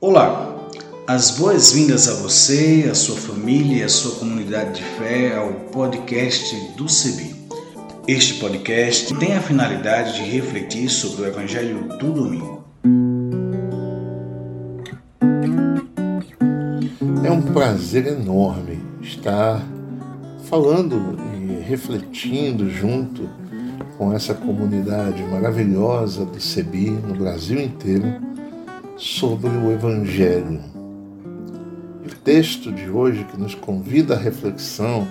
Olá, as boas-vindas a você, a sua família e a sua comunidade de fé ao podcast do CEBI. Este podcast tem a finalidade de refletir sobre o Evangelho do Domingo. É um prazer enorme estar falando e refletindo junto com essa comunidade maravilhosa do CEBI no Brasil inteiro sobre o Evangelho. O texto de hoje que nos convida à reflexão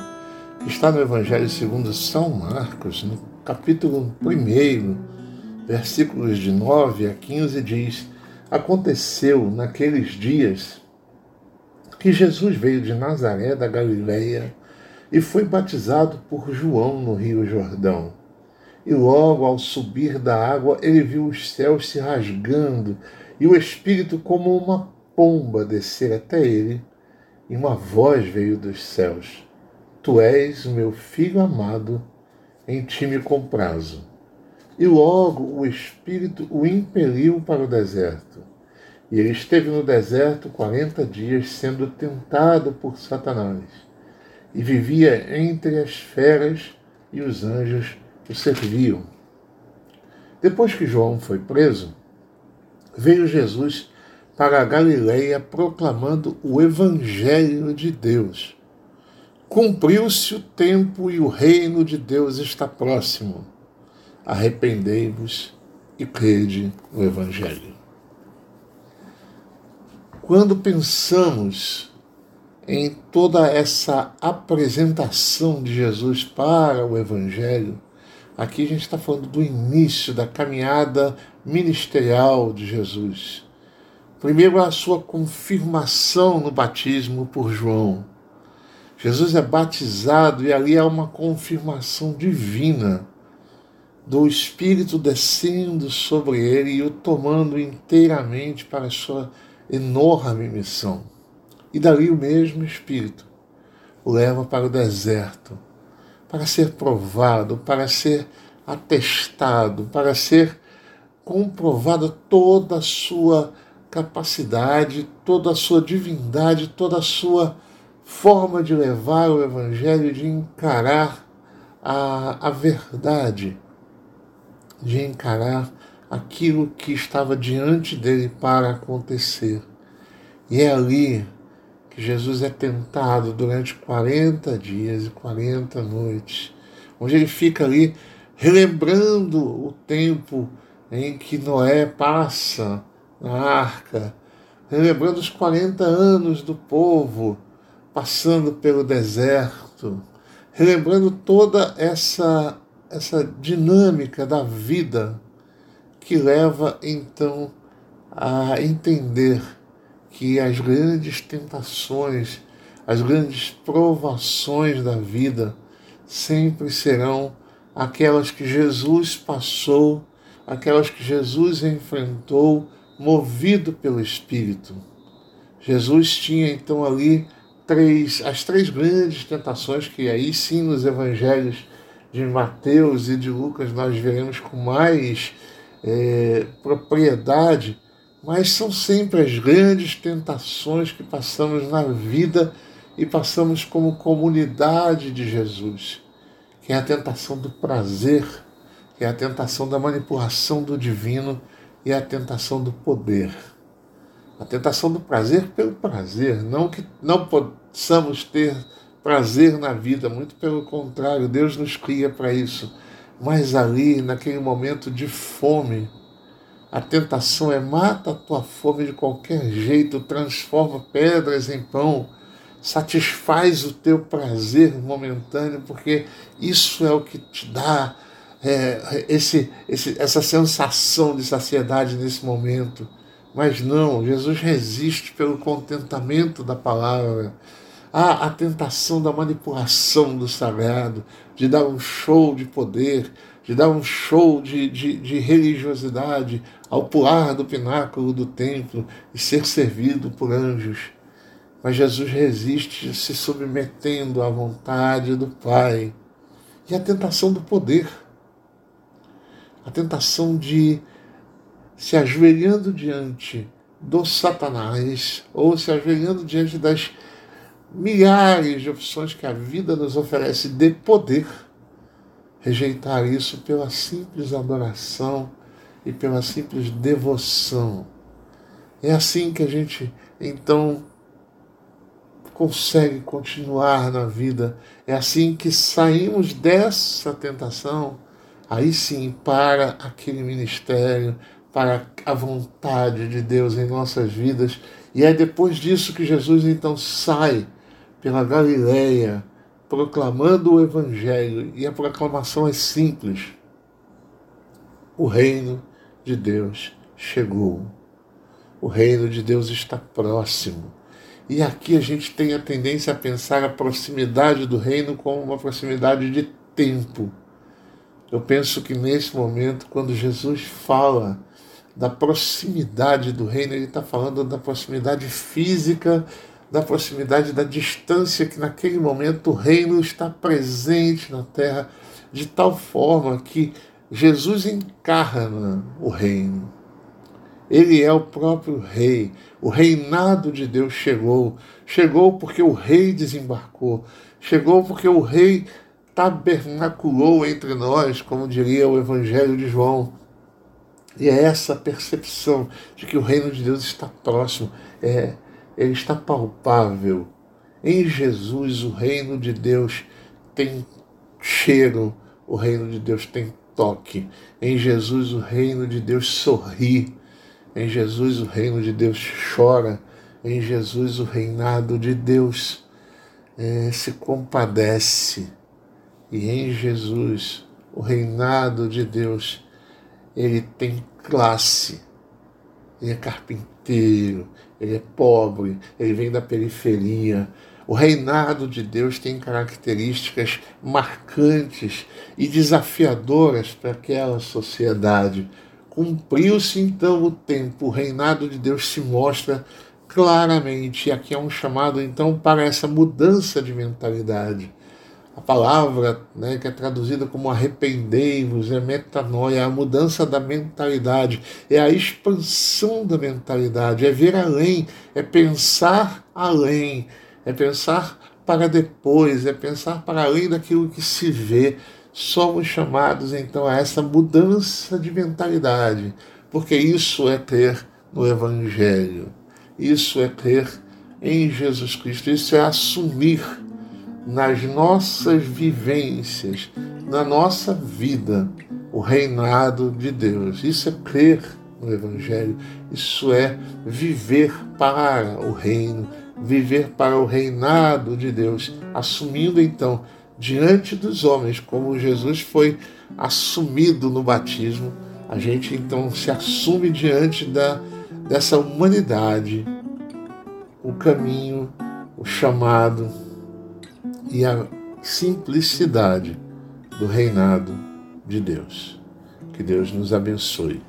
está no Evangelho segundo São Marcos, no capítulo 1, versículos de 9 a 15, diz: Aconteceu naqueles dias que Jesus veio de Nazaré da Galileia e foi batizado por João no Rio Jordão. E logo ao subir da água, ele viu os céus se rasgando e o Espírito, como uma pomba, descer até ele, e uma voz veio dos céus: Tu és o meu filho amado, em ti me comprazo. E logo o Espírito o impeliu para o deserto. E ele esteve no deserto quarenta dias, sendo tentado por Satanás, e vivia entre as feras, e os anjos o serviam. Depois que João foi preso, veio Jesus para a Galileia proclamando o Evangelho de Deus. Cumpriu-se o tempo e o reino de Deus está próximo. Arrependei-vos e crede no Evangelho. Quando pensamos em toda essa apresentação de Jesus para o Evangelho, Aqui a gente está falando do início da caminhada ministerial de Jesus. Primeiro, a sua confirmação no batismo por João. Jesus é batizado e ali há uma confirmação divina do Espírito descendo sobre ele e o tomando inteiramente para a sua enorme missão. E dali o mesmo Espírito o leva para o deserto para ser provado, para ser atestado, para ser comprovada toda a sua capacidade, toda a sua divindade, toda a sua forma de levar o Evangelho, de encarar a, a verdade, de encarar aquilo que estava diante dele para acontecer. E é ali Jesus é tentado durante 40 dias e 40 noites, onde ele fica ali relembrando o tempo em que Noé passa na arca, relembrando os 40 anos do povo passando pelo deserto, relembrando toda essa essa dinâmica da vida que leva então a entender que as grandes tentações, as grandes provações da vida sempre serão aquelas que Jesus passou, aquelas que Jesus enfrentou, movido pelo Espírito. Jesus tinha então ali três, as três grandes tentações que aí sim nos evangelhos de Mateus e de Lucas nós veremos com mais é, propriedade mas são sempre as grandes tentações que passamos na vida e passamos como comunidade de Jesus, que é a tentação do prazer, é a tentação da manipulação do divino e a tentação do poder. A tentação do prazer pelo prazer, não que não possamos ter prazer na vida, muito pelo contrário, Deus nos cria para isso. Mas ali, naquele momento de fome, a tentação é mata a tua fome de qualquer jeito, transforma pedras em pão, satisfaz o teu prazer momentâneo, porque isso é o que te dá é, esse, esse, essa sensação de saciedade nesse momento. Mas não, Jesus resiste pelo contentamento da palavra. Há a tentação da manipulação do sagrado, de dar um show de poder, de dar um show de, de, de religiosidade ao pular do pináculo do templo e ser servido por anjos. Mas Jesus resiste se submetendo à vontade do Pai. E a tentação do poder, a tentação de se ajoelhando diante do Satanás, ou se ajoelhando diante das milhares de opções que a vida nos oferece de poder, rejeitar isso pela simples adoração e pela simples devoção. É assim que a gente então consegue continuar na vida. É assim que saímos dessa tentação, aí sim, para aquele ministério, para a vontade de Deus em nossas vidas. E é depois disso que Jesus então sai pela Galileia, proclamando o Evangelho, e a proclamação é simples: o reino de Deus chegou. O reino de Deus está próximo. E aqui a gente tem a tendência a pensar a proximidade do reino como uma proximidade de tempo. Eu penso que nesse momento, quando Jesus fala da proximidade do reino, ele está falando da proximidade física, da proximidade da distância que naquele momento o reino está presente na terra, de tal forma que Jesus encarna o reino. Ele é o próprio rei. O reinado de Deus chegou. Chegou porque o rei desembarcou. Chegou porque o rei tabernaculou entre nós, como diria o Evangelho de João. E é essa percepção de que o reino de Deus está próximo, é, ele está palpável. Em Jesus, o reino de Deus tem cheiro, o reino de Deus tem toque. Em Jesus, o reino de Deus sorri. Em Jesus, o reino de Deus chora. Em Jesus, o reinado de Deus é, se compadece. E em Jesus, o reinado de Deus ele tem classe. Ele é carpinteiro, ele é pobre, ele vem da periferia. O reinado de Deus tem características marcantes e desafiadoras para aquela sociedade. Cumpriu-se então o tempo, o reinado de Deus se mostra claramente. E aqui é um chamado então para essa mudança de mentalidade a palavra né, que é traduzida como arrependei-vos, é metanoia, é a mudança da mentalidade, é a expansão da mentalidade, é ver além, é pensar além, é pensar para depois, é pensar para além daquilo que se vê. Somos chamados então a essa mudança de mentalidade, porque isso é ter no Evangelho, isso é ter em Jesus Cristo, isso é assumir nas nossas vivências, na nossa vida, o reinado de Deus. Isso é crer no Evangelho, isso é viver para o reino, viver para o reinado de Deus, assumindo então diante dos homens, como Jesus foi assumido no batismo, a gente então se assume diante da, dessa humanidade, o caminho, o chamado, e a simplicidade do reinado de Deus. Que Deus nos abençoe.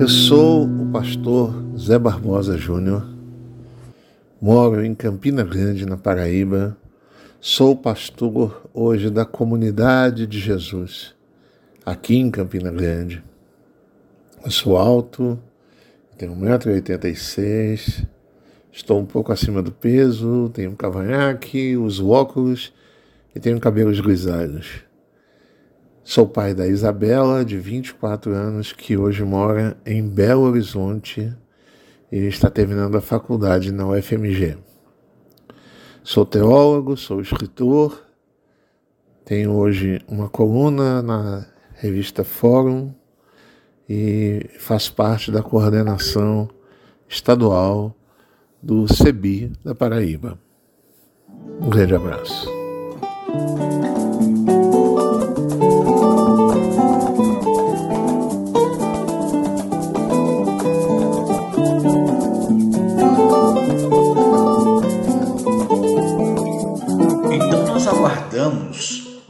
Eu sou o pastor Zé Barbosa Júnior, moro em Campina Grande, na Paraíba. Sou pastor hoje da Comunidade de Jesus aqui em Campina Grande. Eu sou alto, tenho 1,86m, estou um pouco acima do peso, tenho um cavanhaque, uso óculos e tenho cabelos grisalhos. Sou pai da Isabela, de 24 anos, que hoje mora em Belo Horizonte e está terminando a faculdade na UFMG. Sou teólogo, sou escritor, tenho hoje uma coluna na revista Fórum e faço parte da coordenação estadual do CEBI da Paraíba. Um grande abraço.